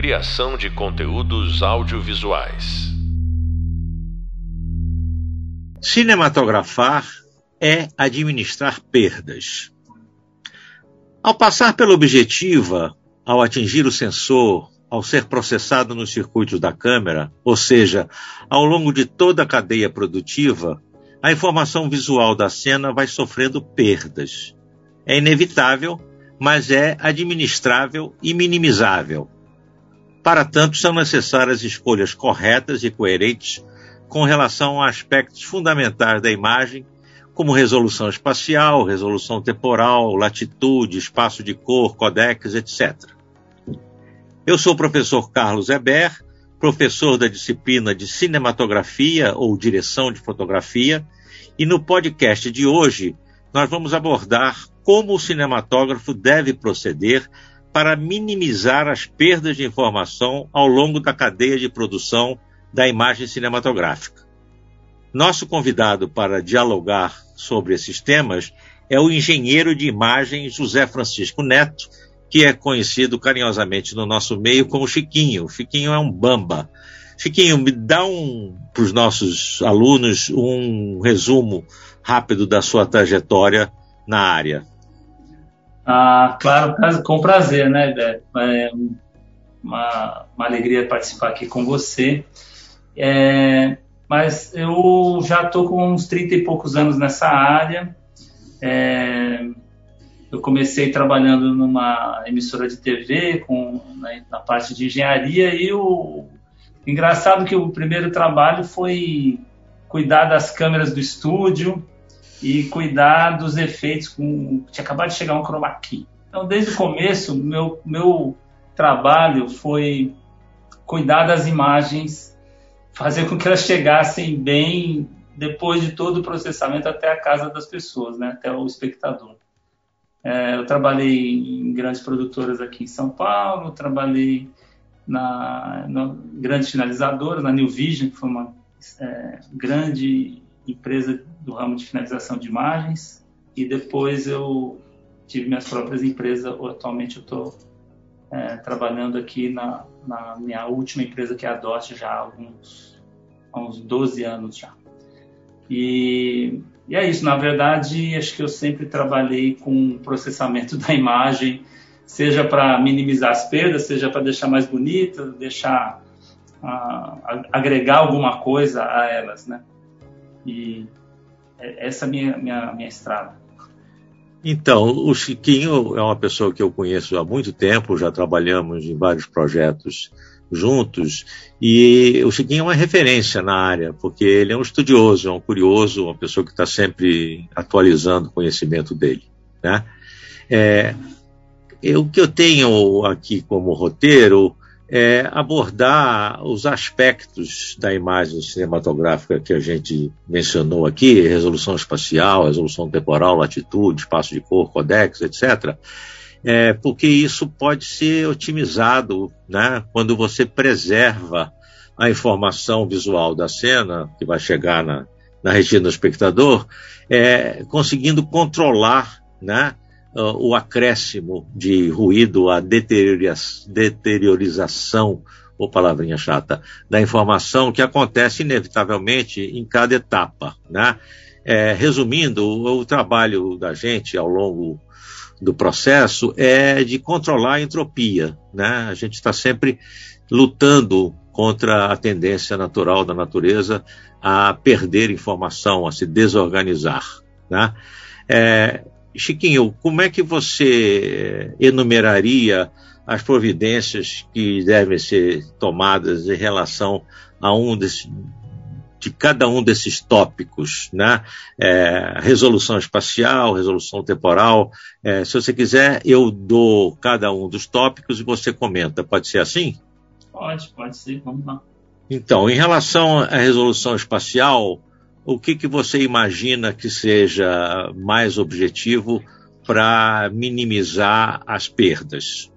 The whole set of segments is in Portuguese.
Criação de conteúdos audiovisuais. Cinematografar é administrar perdas. Ao passar pela objetiva, ao atingir o sensor, ao ser processado nos circuitos da câmera, ou seja, ao longo de toda a cadeia produtiva, a informação visual da cena vai sofrendo perdas. É inevitável, mas é administrável e minimizável. Para tanto, são necessárias escolhas corretas e coerentes com relação a aspectos fundamentais da imagem, como resolução espacial, resolução temporal, latitude, espaço de cor, codecs, etc. Eu sou o professor Carlos Eber, professor da disciplina de cinematografia ou direção de fotografia, e no podcast de hoje nós vamos abordar como o cinematógrafo deve proceder para minimizar as perdas de informação ao longo da cadeia de produção da imagem cinematográfica. Nosso convidado para dialogar sobre esses temas é o engenheiro de imagem José Francisco Neto, que é conhecido carinhosamente no nosso meio como Chiquinho. Chiquinho é um bamba. Chiquinho, me dá um para os nossos alunos um resumo rápido da sua trajetória na área. Ah, claro, com prazer, né, Beto? É uma, uma alegria participar aqui com você. É, mas eu já estou com uns 30 e poucos anos nessa área. É, eu comecei trabalhando numa emissora de TV com, na, na parte de engenharia e o engraçado que o primeiro trabalho foi cuidar das câmeras do estúdio, e cuidar dos efeitos com tinha acabado de chegar um chroma key. Então, desde o começo, meu meu trabalho foi cuidar das imagens, fazer com que elas chegassem bem depois de todo o processamento até a casa das pessoas, né, até o espectador. É, eu trabalhei em grandes produtoras aqui em São Paulo, trabalhei na, na grandes finalizadoras, na New Vision, que foi uma é, grande empresa do ramo de finalização de imagens e depois eu tive minhas próprias empresas. Atualmente eu estou é, trabalhando aqui na, na, minha última empresa que é a DOT já há alguns há uns 12 anos já. E, e é isso, na verdade, acho que eu sempre trabalhei com processamento da imagem, seja para minimizar as perdas, seja para deixar mais bonita, deixar uh, agregar alguma coisa a elas, né? E essa é minha, minha, minha estrada. Então, o Chiquinho é uma pessoa que eu conheço há muito tempo, já trabalhamos em vários projetos juntos, e o Chiquinho é uma referência na área, porque ele é um estudioso, é um curioso, uma pessoa que está sempre atualizando o conhecimento dele. Né? É, o que eu tenho aqui como roteiro é, abordar os aspectos da imagem cinematográfica que a gente mencionou aqui, resolução espacial, resolução temporal, latitude, espaço de cor, codex, etc., é, porque isso pode ser otimizado né, quando você preserva a informação visual da cena, que vai chegar na, na retina do espectador, é, conseguindo controlar né, uh, o acréscimo de ruído, a deteriorização, ou palavrinha chata, da informação que acontece inevitavelmente em cada etapa. Né? É, resumindo, o, o trabalho da gente ao longo do processo é de controlar a entropia. Né? A gente está sempre lutando contra a tendência natural da natureza a perder informação, a se desorganizar. Né? É, Chiquinho, como é que você enumeraria as providências que devem ser tomadas em relação a um desse, de cada um desses tópicos, né? É, resolução espacial, resolução temporal. É, se você quiser, eu dou cada um dos tópicos e você comenta. Pode ser assim? Pode, pode ser. Vamos lá. Então, em relação à resolução espacial, o que, que você imagina que seja mais objetivo para minimizar as perdas?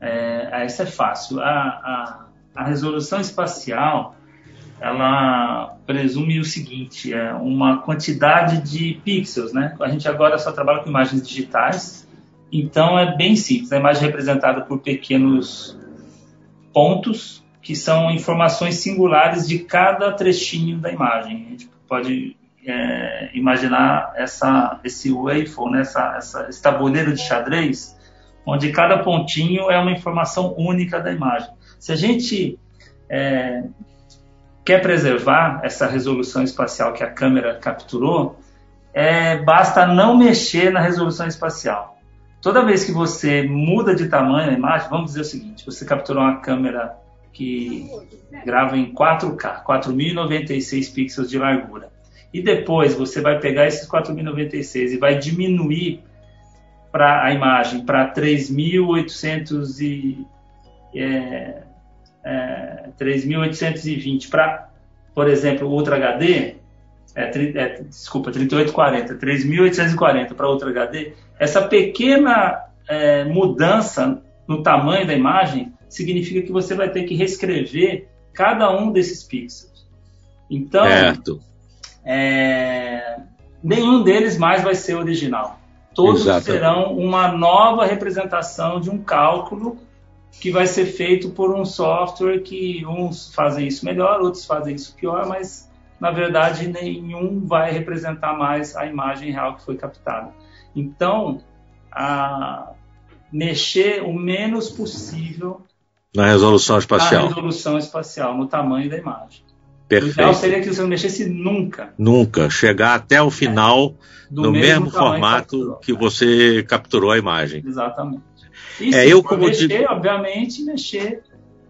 É, isso é fácil. A, a, a, resolução espacial ela presume o seguinte: é uma quantidade de pixels, né? A gente agora só trabalha com imagens digitais, então é bem simples. A imagem é representada por pequenos pontos que são informações singulares de cada trechinho da imagem. A gente pode é, imaginar essa, esse waveform, né, essa, essa, esse tabuleiro de xadrez, onde cada pontinho é uma informação única da imagem. Se a gente é, quer preservar essa resolução espacial que a câmera capturou, é, basta não mexer na resolução espacial. Toda vez que você muda de tamanho a imagem, vamos dizer o seguinte: você capturou uma câmera que grava em 4K, 4096 pixels de largura. E depois você vai pegar esses 4096 e vai diminuir para a imagem para 3800 e é, é, 3820 para, por exemplo, Ultra HD, é, é, desculpa, 3840, 3840 para Ultra HD, essa pequena é, mudança no tamanho da imagem significa que você vai ter que reescrever cada um desses pixels. Então, é, nenhum deles mais vai ser original. Todos Exato. serão uma nova representação de um cálculo que vai ser feito por um software que uns fazem isso melhor, outros fazem isso pior, mas na verdade nenhum vai representar mais a imagem real que foi captada. Então, a, mexer o menos possível na resolução espacial. Na resolução espacial, no tamanho da imagem. Perfeito. O ideal seria que você não mexesse nunca. Nunca. Chegar até o final é. no mesmo, mesmo formato que, que você capturou a imagem. Exatamente. E é, eu como mexer, obviamente, mexer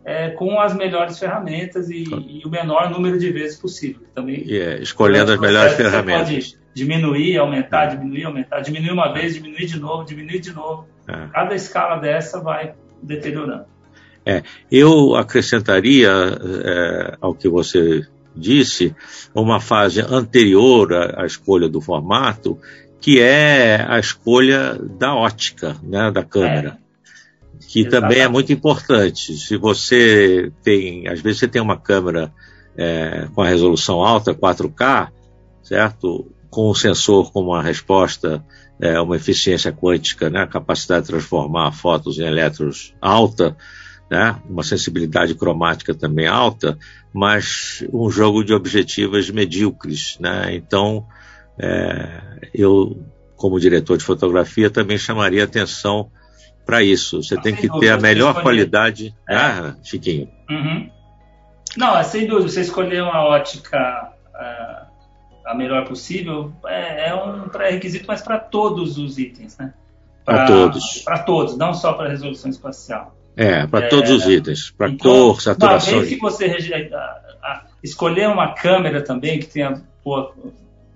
é, com as melhores ferramentas e, e, o menor número de vezes possível. Também, yeah, escolhendo as melhores ferramentas. diminuir, aumentar, diminuir, aumentar, diminuir uma vez, diminuir de novo, diminuir de novo. É. Cada escala dessa vai deteriorando. É, eu acrescentaria é, ao que você disse uma fase anterior à, à, escolha do formato, que é a escolha da ótica, né, da câmera. É. Que Exatamente. também é muito importante. Se você tem, às vezes você tem uma câmera é, com a resolução alta, 4K, certo? Com o sensor com uma resposta é, uma eficiência quântica, né, a capacidade de transformar fotos em elétrons alta, né? uma sensibilidade cromática também alta, mas um jogo de objetivas medíocres. Né? Então, é, eu, como diretor de fotografia, também chamaria atenção para isso. Você tem que ter a melhor qualidade, é. né, Chiquinho? Uhum. Não, é sem dúvida, você escolher uma ótica uh, a melhor possível é, é um pré-requisito, mas para todos os itens, né? Para todos. Para todos, não só para resolução espacial. É, para é, todos os itens, para então, cor, saturação. Uma vez que você escolher uma câmera também que tenha boa,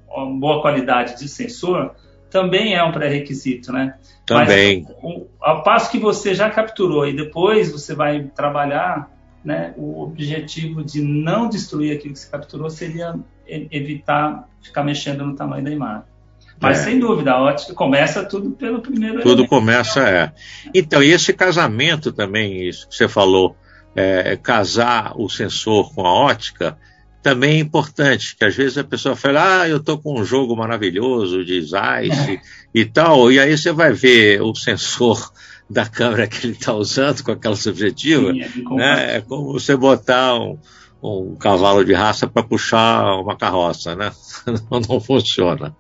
uma boa qualidade de sensor, também é um pré-requisito, né? Também. Mas, o, ao passo que você já capturou e depois você vai trabalhar, né, o objetivo de não destruir aquilo que você capturou seria evitar ficar mexendo no tamanho da imagem. Mas, é. sem dúvida, a ótica começa tudo pelo primeiro Tudo elemento. começa, é. Então, e esse casamento também, isso que você falou, é, casar o sensor com a ótica, também é importante, que às vezes a pessoa fala, ah, eu estou com um jogo maravilhoso de Zeiss é. e tal, e aí você vai ver o sensor da câmera que ele está usando com aquela subjetiva, Sim, é, né? é como você botar um, um cavalo de raça para puxar uma carroça, né? não, não funciona.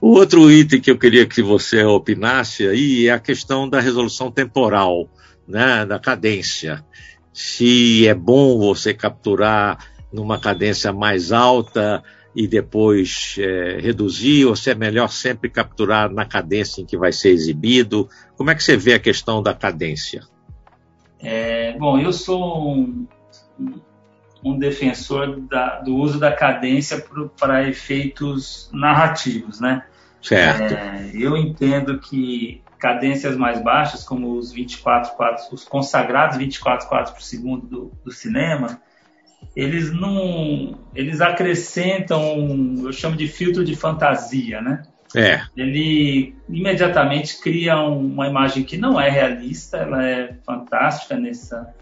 O outro item que eu queria que você opinasse aí é a questão da resolução temporal, né, da cadência. Se é bom você capturar numa cadência mais alta e depois é, reduzir, ou se é melhor sempre capturar na cadência em que vai ser exibido. Como é que você vê a questão da cadência? É, bom, eu sou um, um defensor da, do uso da cadência para efeitos narrativos, né? Certo. É, eu entendo que cadências mais baixas, como os 24 quadros, os consagrados 24 quadros por segundo do, do cinema, eles não, eles acrescentam, eu chamo de filtro de fantasia, né? É. Ele imediatamente cria uma imagem que não é realista, ela é fantástica nessa,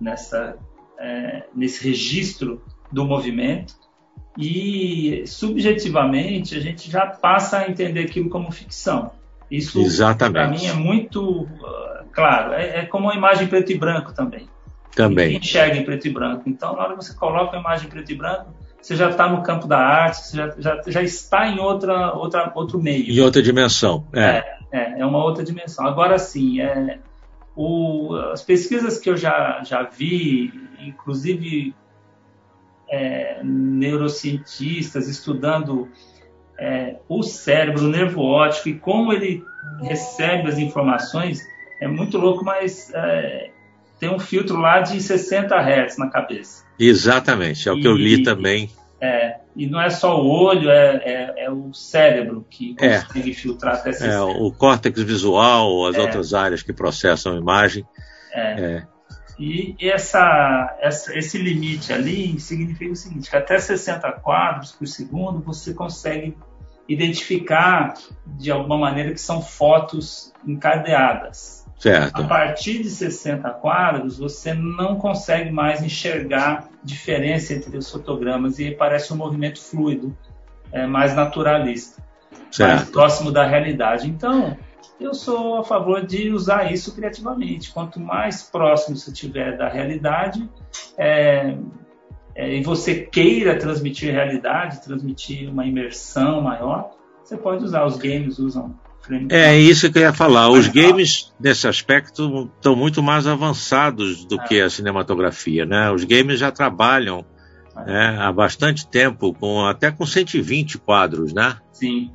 nessa, é, nesse registro do movimento, e subjetivamente a gente já passa a entender aquilo como ficção. Isso para mim é muito uh, claro. É, é, como uma imagem preto e branco também. Também. enxerga em preto e branco. Então, na hora que você coloca a imagem em preto e branco, você já está no campo da arte, você já, já, já está em outra, outra, outro meio. Em outra dimensão. É, é, é, é uma outra dimensão. Agora, sim, é, o, as pesquisas que eu já, já vi, inclusive é, neurocientistas estudando é, o cérebro, o nervo óptico e como ele recebe as informações, é muito louco, mas é, tem um filtro lá de 60 Hz na cabeça. Exatamente, é o que eu li também. É, e não é só o olho, é, é, é o cérebro que é. consegue filtrar até 60. É, o córtex visual, as é. outras áreas que processam a imagem. É. E essa, essa, esse limite ali significa o seguinte, que até 60 quadros por segundo você consegue identificar de alguma maneira que são fotos encadeadas. Certo. A partir de 60 quadros, você não consegue mais enxergar diferença entre os fotogramas e parece um movimento fluido, é, mais naturalista, certo. mais próximo da realidade. Então, eu sou a favor de usar isso criativamente. Quanto mais próximo você estiver da realidade, é, é, e você queira transmitir realidade, transmitir uma imersão maior, você pode usar. Os games usam. É isso que eu ia falar. Os games, nesse aspecto, estão muito mais avançados do é. que a cinematografia. Né? Os games já trabalham é. né, há bastante tempo, com, até com 120 quadros, né? Sim.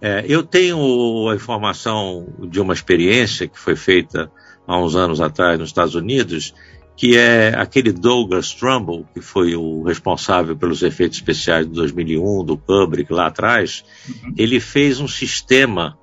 É, eu tenho a informação de uma experiência que foi feita há uns anos atrás nos Estados Unidos, que é aquele Douglas Trumbull, que foi o responsável pelos efeitos especiais de 2001, do Kubrick lá atrás, uhum. ele fez um sistema,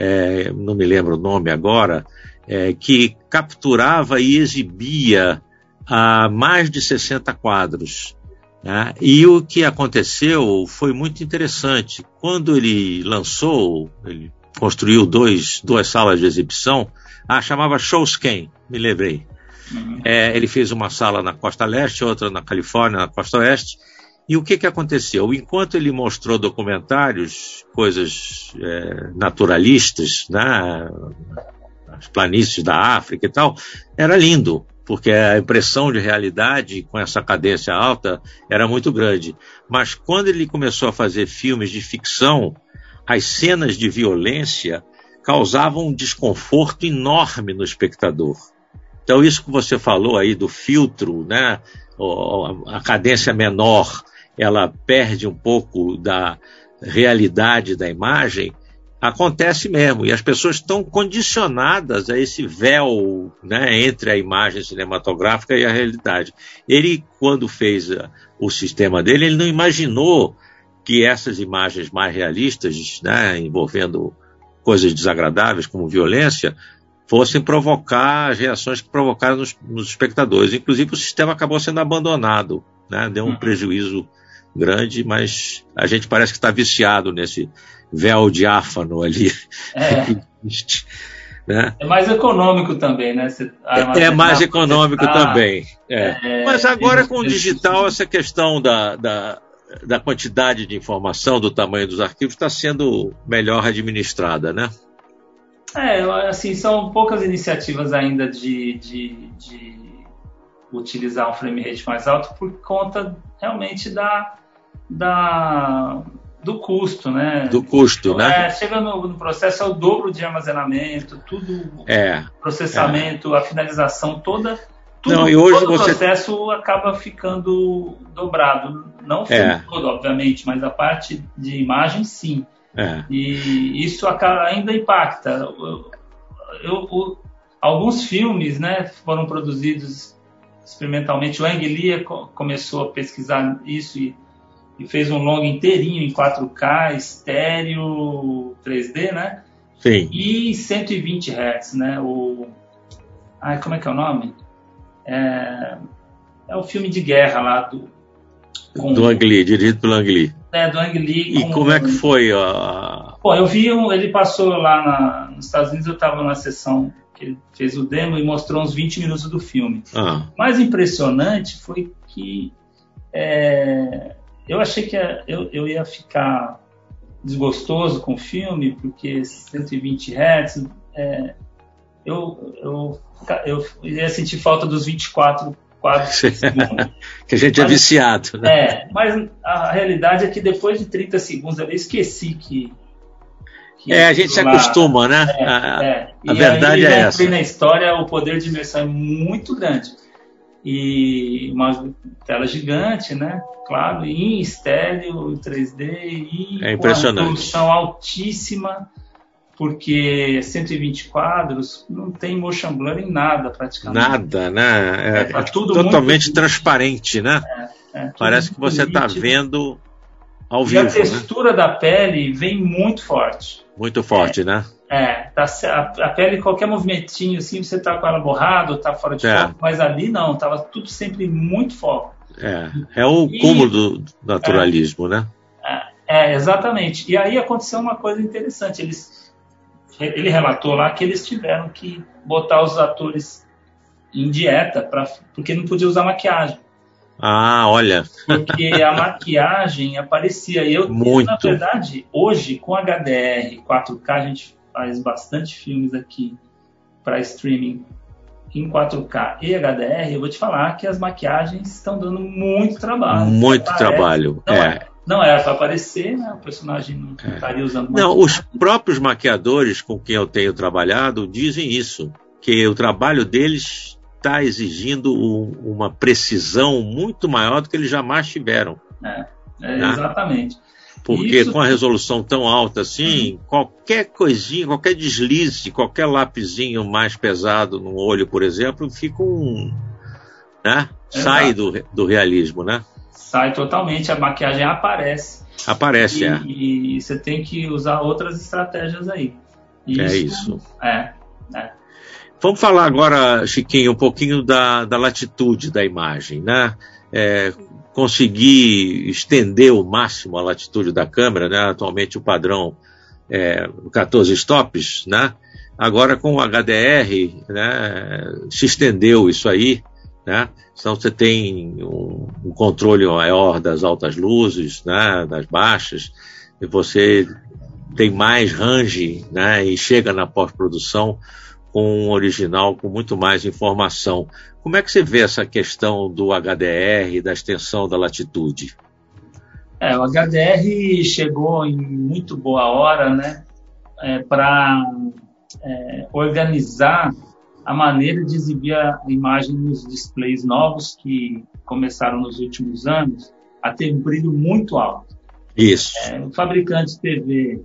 é, não me lembro o nome agora, é, que capturava e exibia a mais de 60 quadros. Né? E o que aconteceu foi muito interessante. Quando ele lançou, ele construiu dois, duas salas de exibição, ah, chamava Showscan, me lembrei. Uhum. É, ele fez uma sala na costa leste, outra na Califórnia, na costa oeste. E o que, que aconteceu? Enquanto ele mostrou documentários, coisas é, naturalistas, né, as planícies da África e tal, era lindo, porque a impressão de realidade com essa cadência alta era muito grande. Mas quando ele começou a fazer filmes de ficção, as cenas de violência causavam um desconforto enorme no espectador. Então, isso que você falou aí do filtro, né? A cadência menor, ela perde um pouco da realidade da imagem, acontece mesmo. E as pessoas estão condicionadas a esse véu né, entre a imagem cinematográfica e a realidade. Ele, quando fez o sistema dele, ele não imaginou que essas imagens mais realistas, né, envolvendo coisas desagradáveis como violência, fossem provocar as reações que provocaram nos, nos espectadores. Inclusive, o sistema acabou sendo abandonado, né? deu um uhum. prejuízo grande, mas a gente parece que está viciado nesse véu diáfano ali. É. né? é mais econômico também, né? É, é mais econômico também. É. é. mas agora com o digital, essa questão da, da, da quantidade de informação, do tamanho dos arquivos, está sendo melhor administrada, né? É, assim, são poucas iniciativas ainda de, de, de utilizar um frame rate mais alto por conta realmente da, da do custo, né? Do custo, né? É, chega no, no, processo é o dobro de armazenamento, tudo, é, processamento, é. a finalização toda, tudo, Não, e hoje todo você... o processo acaba ficando dobrado. Não o é. todo, obviamente, mas a parte de imagem, sim. É. E isso ainda impacta. Eu, eu, alguns filmes né, foram produzidos experimentalmente. O Ang Lee começou a pesquisar isso e, e, fez um longo inteirinho em 4K, estéreo, 3D, né? Sim. E 120 Hz, né? O, ai, como é que é o nome? É, é o filme de guerra lá do... Com, do Ang Lee, dirigido pelo Ang Lee né, do Ang Lee. E como é que foi a. Bom, eu vi, um, ele passou lá na, nos Estados Unidos, eu estava na sessão que ele fez o demo e mostrou uns 20 minutos do filme. Ah. mais impressionante foi que é, eu achei que eu, eu ia ficar desgostoso com o filme, porque 120 Hz. É, eu, eu eu ia sentir falta dos 24 quadros segundos. que a gente é mas, é viciado. Né? É, mas a realidade é que depois de 30 segundos eu esqueci que. que é, a gente se acostuma, né? É, a, é. a verdade aí, é essa. na história, o poder de imersão é muito grande. E uma tela gigante, né? Claro, em estéreo, 3D, e é impressionante. com resolução altíssima porque 120 quadros não tem motion blur em nada praticamente. Nada, né? É, é, é totalmente muito... transparente, né? É, é Parece que você está vendo ao e vivo. E a textura né? da pele vem muito forte. Muito forte, é, né? É, tá, a, a, pele, qualquer movimentinho assim, você tá com ela borrada, tá fora de é. foco, mas ali não, tava tudo sempre muito foco. É, é o e, cúmulo do naturalismo, né? É, exatamente. E aí aconteceu uma coisa interessante, eles ele relatou lá que eles tiveram que botar os atores em dieta pra, porque não podia usar maquiagem. Ah, olha. Porque a maquiagem aparecia. Eu, Muito. na verdade, hoje, com HDR 4K, a gente faz bastante filmes aqui para streaming em 4K e HDR. Eu vou te falar que as maquiagens estão dando muito trabalho. Muito Parece, trabalho. é. é. Não era para aparecer, né? O personagem não é. estaria usando Não, os próprios maquiadores com quem eu tenho trabalhado dizem isso, que o trabalho deles está exigindo uma precisão muito maior do que eles jamais tiveram. É, é né? exatamente. Porque isso... com a resolução tão alta assim, uhum. qualquer coisinha, qualquer deslize, qualquer lapisinho mais pesado no olho, por exemplo, fica um. Né? Sai do, do realismo, né? sai totalmente, a maquiagem aparece. Aparece, e, é. E você tem que usar outras estratégias aí. Isso, é isso. É, é. Vamos falar agora, Chiquinho, um pouquinho da, da latitude da imagem, né? É, conseguir estender o máximo a latitude da câmera, né? Atualmente o padrão é 14 stops, né? Agora com o HDR, né? Se estendeu isso aí, né? Então você tem um, um, controle maior das altas luzes, né? das baixas, e você tem mais range né? e chega na pós-produção com um original com muito mais informação. Como é que você vê essa questão do HDR, da extensão da latitude? É, o HDR chegou em muito boa hora, né, é, para é, organizar a maneira de exibir a imagem nos displays novos que começaram nos últimos anos a ter um brilho muito alto. Isso. É, o fabricante de TV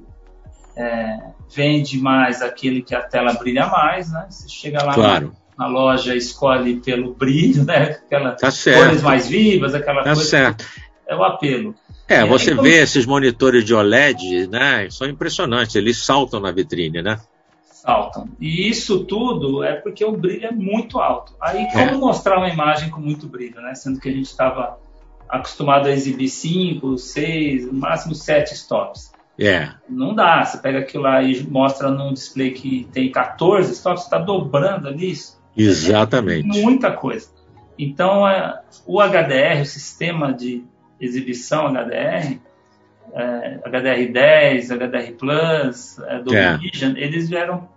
é, vende mais aquele que a tela brilha mais, né? Você chega lá claro. na, na, loja, escolhe pelo brilho, né? Aquelas tá cores mais vivas, aquela tá coisa. Certo. É o apelo. É, você aí, vê esses monitores de OLED, né? São impressionantes, eles saltam na vitrine, né? saltam. E isso tudo é porque o brilho é muito alto. Aí, como é. mostrar uma imagem com muito brilho, né? Sendo que a gente estava acostumado a exibir 5, 6, no máximo 7 stops. É. Não dá. Você pega aquilo lá e mostra num display que tem 14 stops, você está dobrando ali. Exatamente. É muita coisa. Então, é, o HDR, o sistema de exibição HDR, é, HDR10, HDR Plus, é, Dolby é. Vision, eles vieram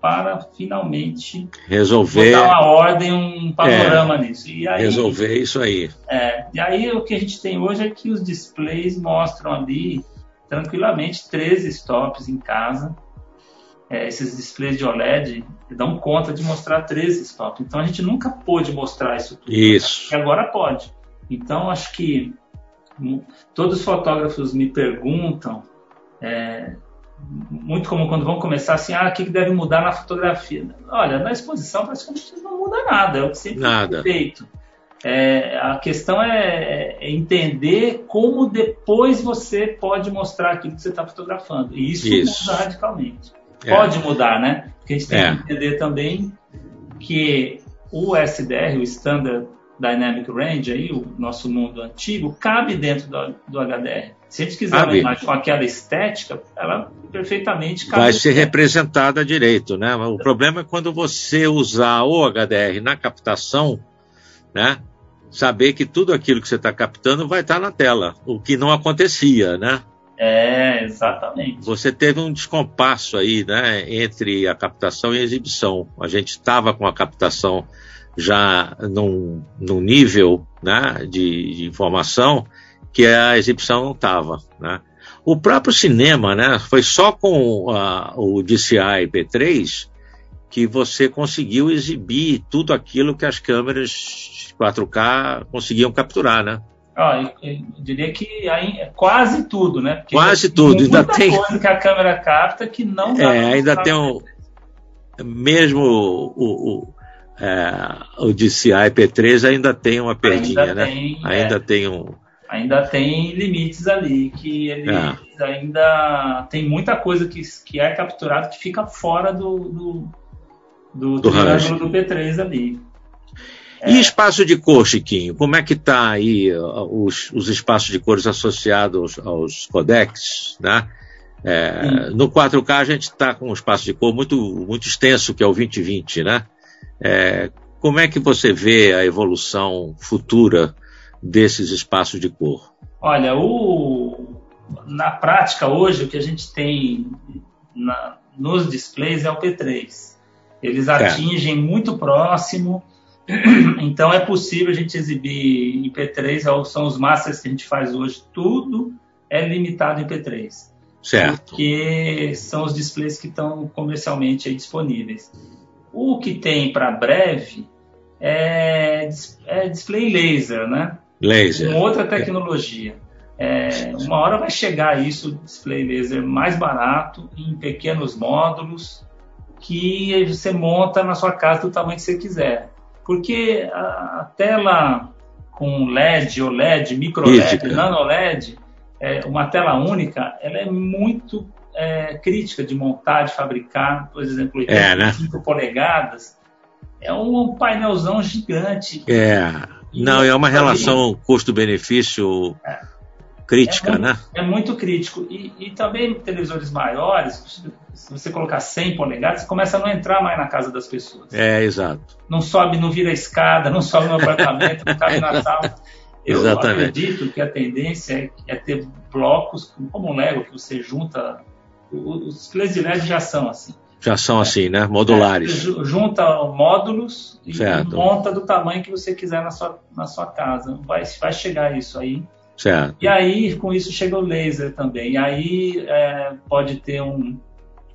para finalmente resolver dar uma ordem, um panorama é, nisso. E aí, resolver isso aí. É, e aí o que a gente tem hoje é que os displays mostram ali tranquilamente 13 stops em casa. É, esses displays de OLED dão conta de mostrar 13 stops. Então a gente nunca pôde mostrar isso tudo. Isso. Né? agora pode. Então acho que todos os fotógrafos me perguntam é, muito como quando vão começar assim, ah, o que deve mudar na fotografia? Olha, na exposição praticamente não muda nada, é o que sempre nada. foi feito. É, a questão é, é, entender como depois você pode mostrar aquilo que você está fotografando. E isso, isso, muda radicalmente. É. Pode mudar, né? Porque a gente tem é. que entender também que o SDR, o Standard Dynamic Range, aí, o nosso mundo antigo, cabe dentro do, do HDR. Se a gente quiser uma imagem com aquela estética, ela perfeitamente cabe. Vai ser representada direito, né? O problema é quando você usar o HDR na captação, né? Saber que tudo aquilo que você está captando vai estar tá na tela, o que não acontecia, né? É, exatamente. Você teve um descompasso aí, né, entre a captação e a exibição. A gente estava com a captação já num, num nível né, de, de, informação que a exibição não estava. Né? O próprio cinema, né, foi só com a, o DCI P3 que você conseguiu exibir tudo aquilo que as câmeras 4K conseguiam capturar, né? Ah, eu, eu diria que aí, quase tudo, né? Porque quase tudo. Ainda tem coisa que a câmera capta que não dá É, ainda tem um. Mesmo o, o, é, o DCI P3 ainda tem uma perdinha, ainda né? Tem, ainda é, tem um. Ainda tem limites ali, que ele é. ainda tem muita coisa que, que é capturado que fica fora do, do, do, do, do P3 ali. E espaço de cor, Chiquinho? Como é que está aí uh, os, os, espaços de cores associados aos codecs, né? É, no 4K a gente está com um espaço de cor muito, muito extenso, que é o 2020, né? É, como é que você vê a evolução futura desses espaços de cor? Olha, o, na prática hoje o que a gente tem na, nos displays é o P3. Eles atingem é. muito próximo Então é possível a gente exibir em P3, é são os masters que a gente faz hoje, tudo é limitado em P3. Certo. Porque são os displays que estão comercialmente disponíveis. O que tem para breve é, é, display laser, né? Laser. Com outra tecnologia. É, uma hora vai chegar isso, display laser mais barato, em pequenos módulos, que você monta na sua casa do tamanho que você quiser. Porque a, tela com LED, OLED, micro LED, nano LED, é, uma tela única, ela é muito é, crítica de montar, de fabricar. Por exemplo, 85 é, né? polegadas é um painelzão gigante. É. Não, é uma relação custo-benefício é crítica, é muito, né? É muito crítico. E, e, também televisores maiores, se você colocar 100 polegadas, começa a não entrar mais na casa das pessoas. É, exato. Não sobe, não vira escada, não sobe no apartamento, não cabe na sala. Eu Exatamente. acredito que a tendência é, é ter blocos, como o Lego, que você junta. Os plays de LED já são assim. Já são assim, né? Modulares. É, junta módulos e certo. monta do tamanho que você quiser na sua, na sua casa. Vai, vai chegar isso aí. Certo. E aí, com isso, chega o laser também. E aí é, pode ter um,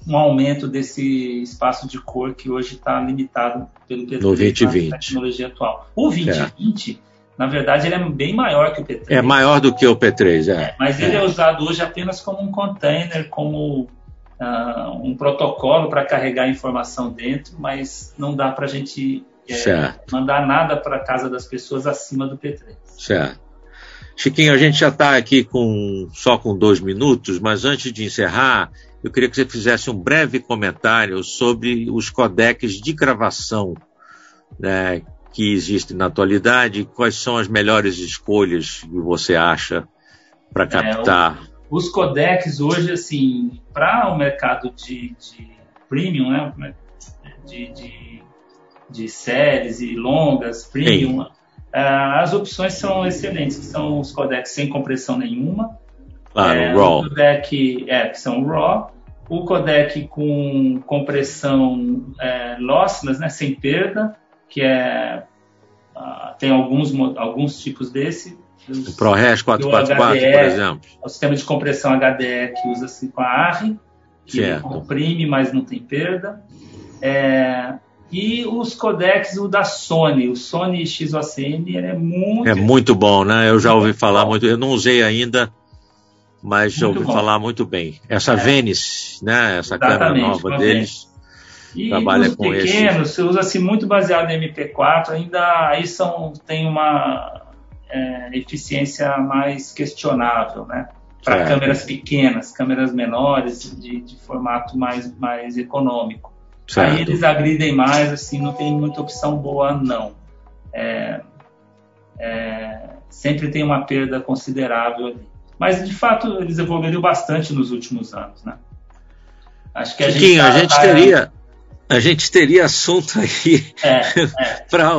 um aumento desse espaço de cor que hoje está limitado pelo P3 no 2020. tecnologia atual. O 2020, na verdade, ele é bem maior que o P3. É maior do que o P3, é. é mas ele é. é usado hoje apenas como um container, como uh, um protocolo para carregar informação dentro, mas não dá para a gente é, mandar nada para a casa das pessoas acima do P3. Certo. Chiquinho, a gente já está aqui com, só com dois minutos, mas antes de encerrar, eu queria que você fizesse um breve comentário sobre os codecs de gravação né, que existem na atualidade, quais são as melhores escolhas que você acha para é, captar. É, o, os codecs hoje, assim, para o mercado de, de premium, né, de, de, de, séries e longas, premium, Sim. Ah, as opções são excelentes, que são os codecs sem compressão nenhuma. Claro, é, RAW. O codec, é, que são RAW. O codec com compressão é, lossless, né, sem perda, que é uh, tem alguns, alguns tipos desse. O ProRes 444, HDE, por exemplo. O sistema de compressão HDE que usa-se com a ARRI, que certo. comprime, mas não tem perda. É, e os codecs, o da Sony, o Sony XOCM, ele é muito. É muito bom, né? Eu já ouvi falar muito. Eu não usei ainda, mas já ouvi bom. falar muito bem. Essa é. Venice, né? Essa câmera nova deles. E trabalha com pequenos, você usa-se muito baseado em MP4, ainda aí são, tem uma é, eficiência mais questionável, né? Para câmeras pequenas, câmeras menores, de, de formato mais, mais econômico. Certo. Aí eles agridem mais, assim, não tem muita opção boa, não. É, é, sempre tem uma perda considerável ali. Mas, de fato, eles evoluíram bastante nos últimos anos, né? Acho que a Chiquinho, gente, tá, a gente tá, teria... A gente teria assunto aí é, é. para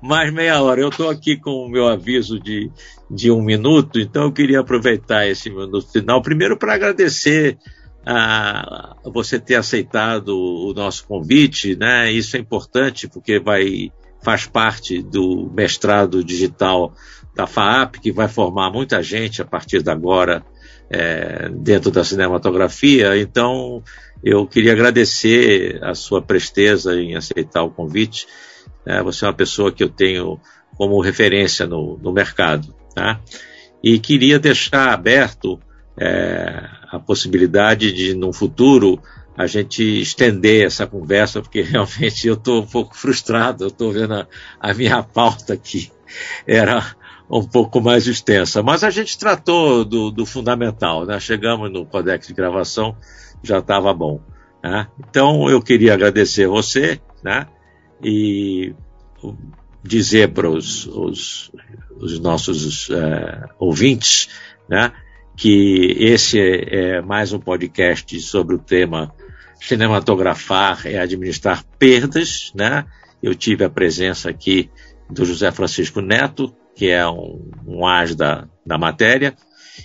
mais meia hora. Eu estou aqui com o meu aviso de, de um minuto, então eu queria aproveitar esse minuto final, primeiro para agradecer a você ter aceitado o nosso convite, né? Isso é importante porque vai faz parte do mestrado digital da FAAP, que vai formar muita gente a partir de agora é, dentro da cinematografia. Então, eu queria agradecer a sua presteza em aceitar o convite. É, você é uma pessoa que eu tenho como referência no, no mercado. Tá? E queria deixar aberto é, a possibilidade de, no futuro, a gente estender essa conversa, porque realmente eu estou um pouco frustrado, eu estou vendo a, a, minha pauta aqui, era um pouco mais extensa. Mas a gente tratou do, do fundamental, né? chegamos no codex de gravação, já estava bom. Né? Então eu queria agradecer você né? e dizer para os, os, os nossos é, ouvintes né? Que esse é, mais um podcast sobre o tema cinematografar é administrar perdas, né? Eu tive a presença aqui do José Francisco Neto, que é um, um as da, da matéria,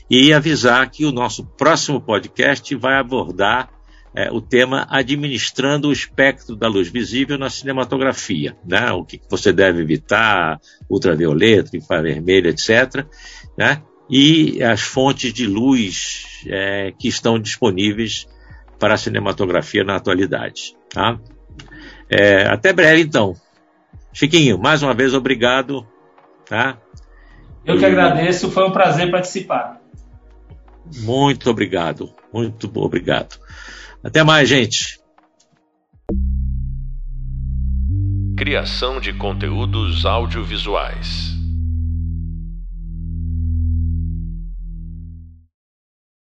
e avisar que o nosso próximo podcast vai abordar é, o tema administrando o espectro da luz visível na cinematografia, né? O que você deve evitar, ultravioleta, infravermelho, etc. Né? E as fontes de luz é, que estão disponíveis para a cinematografia na atualidade. Tá? É, até breve, então. Chiquinho, mais uma vez, obrigado. Tá? Eu que agradeço, foi um prazer participar. Muito obrigado, muito obrigado. Até mais, gente. Criação de conteúdos audiovisuais.